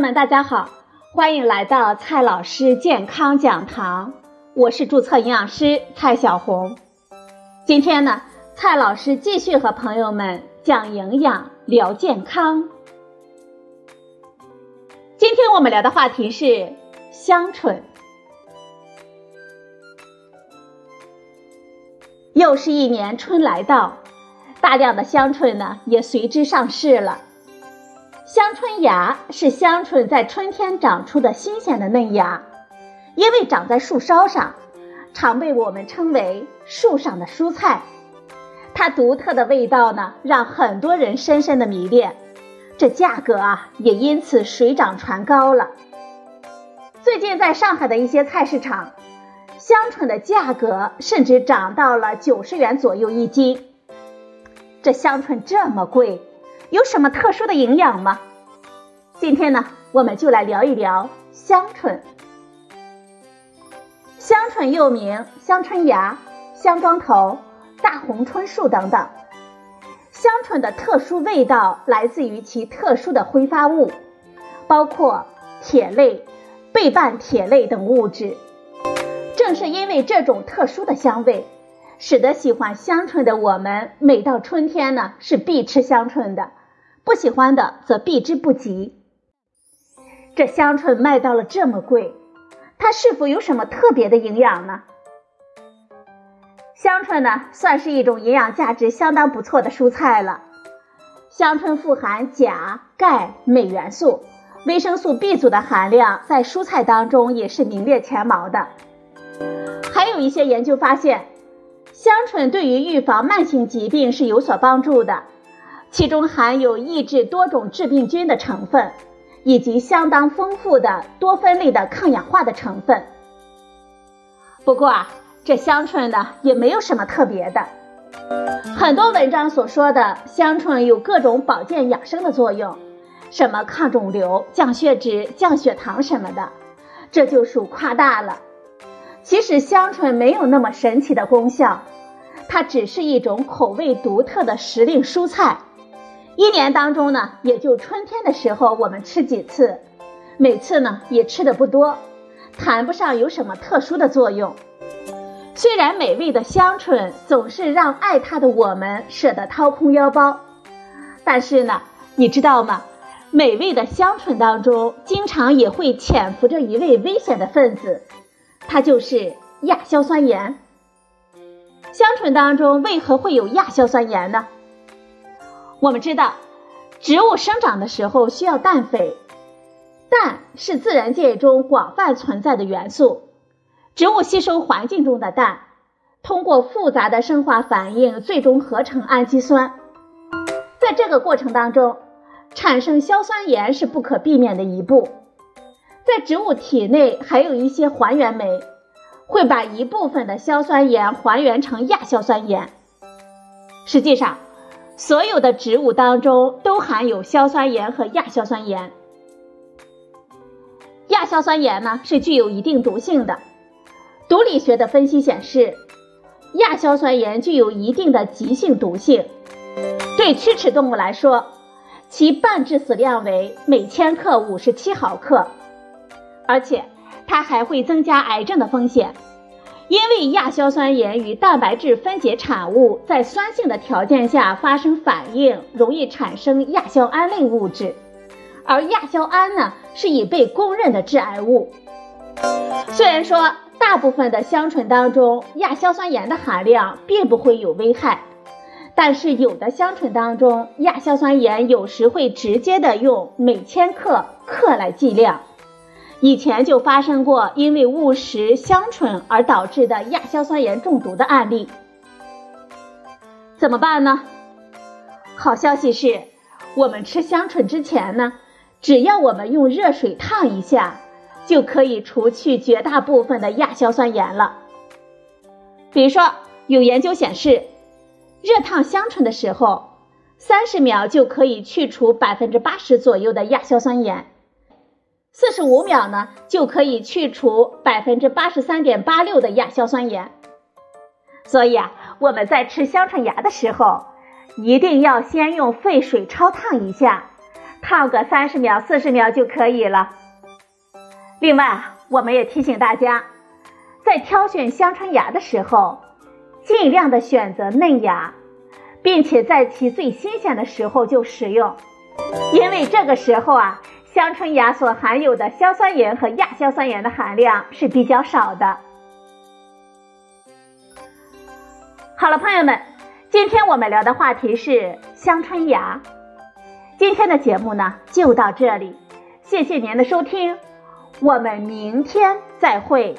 友们，大家好，欢迎来到蔡老师健康讲堂，我是注册营养师蔡小红。今天呢，蔡老师继续和朋友们讲营养、聊健康。今天我们聊的话题是香椿。又是一年春来到，大量的香椿呢也随之上市了。香椿芽是香椿在春天长出的新鲜的嫩芽，因为长在树梢上，常被我们称为树上的蔬菜。它独特的味道呢，让很多人深深的迷恋，这价格啊也因此水涨船高了。最近在上海的一些菜市场，香椿的价格甚至涨到了九十元左右一斤。这香椿这么贵。有什么特殊的营养吗？今天呢，我们就来聊一聊香椿。香椿又名香椿芽、香桩头、大红椿树等等。香椿的特殊味道来自于其特殊的挥发物，包括铁类、倍半铁类等物质。正是因为这种特殊的香味，使得喜欢香椿的我们，每到春天呢，是必吃香椿的。不喜欢的则避之不及。这香椿卖到了这么贵，它是否有什么特别的营养呢？香椿呢，算是一种营养价值相当不错的蔬菜了。香椿富含钾、钙、镁元素，维生素 B 族的含量在蔬菜当中也是名列前茅的。还有一些研究发现，香椿对于预防慢性疾病是有所帮助的。其中含有抑制多种致病菌的成分，以及相当丰富的多酚类的抗氧化的成分。不过啊，这香椿呢也没有什么特别的。很多文章所说的香椿有各种保健养生的作用，什么抗肿瘤、降血脂、降血糖什么的，这就属夸大了。其实香椿没有那么神奇的功效，它只是一种口味独特的时令蔬菜。一年当中呢，也就春天的时候我们吃几次，每次呢也吃的不多，谈不上有什么特殊的作用。虽然美味的香椿总是让爱它的我们舍得掏空腰包，但是呢，你知道吗？美味的香椿当中，经常也会潜伏着一位危险的分子，它就是亚硝酸盐。香椿当中为何会有亚硝酸盐呢？我们知道，植物生长的时候需要氮肥，氮是自然界中广泛存在的元素。植物吸收环境中的氮，通过复杂的生化反应，最终合成氨基酸。在这个过程当中，产生硝酸盐是不可避免的一步。在植物体内，还有一些还原酶，会把一部分的硝酸盐还原成亚硝酸盐。实际上，所有的植物当中都含有硝酸盐和亚硝酸盐。亚硝酸盐呢是具有一定毒性的。毒理学的分析显示，亚硝酸盐具有一定的急性毒性。对曲齿动物来说，其半致死量为每千克五十七毫克，而且它还会增加癌症的风险。因为亚硝酸盐与蛋白质分解产物在酸性的条件下发生反应，容易产生亚硝胺类物质，而亚硝胺呢是已被公认的致癌物。虽然说大部分的香醇当中亚硝酸盐的含量并不会有危害，但是有的香醇当中亚硝酸盐有时会直接的用每千克克来计量。以前就发生过因为误食香椿而导致的亚硝酸盐中毒的案例，怎么办呢？好消息是，我们吃香椿之前呢，只要我们用热水烫一下，就可以除去绝大部分的亚硝酸盐了。比如说，有研究显示，热烫香椿的时候，三十秒就可以去除百分之八十左右的亚硝酸盐。四十五秒呢，就可以去除百分之八十三点八六的亚硝酸盐。所以啊，我们在吃香椿芽的时候，一定要先用沸水焯烫一下，烫个三十秒、四十秒就可以了。另外，我们也提醒大家，在挑选香椿芽的时候，尽量的选择嫩芽，并且在其最新鲜的时候就食用，因为这个时候啊，香椿芽所含有的硝酸盐和亚硝酸盐的含量是比较少的。好了，朋友们，今天我们聊的话题是香椿芽。今天的节目呢就到这里，谢谢您的收听，我们明天再会。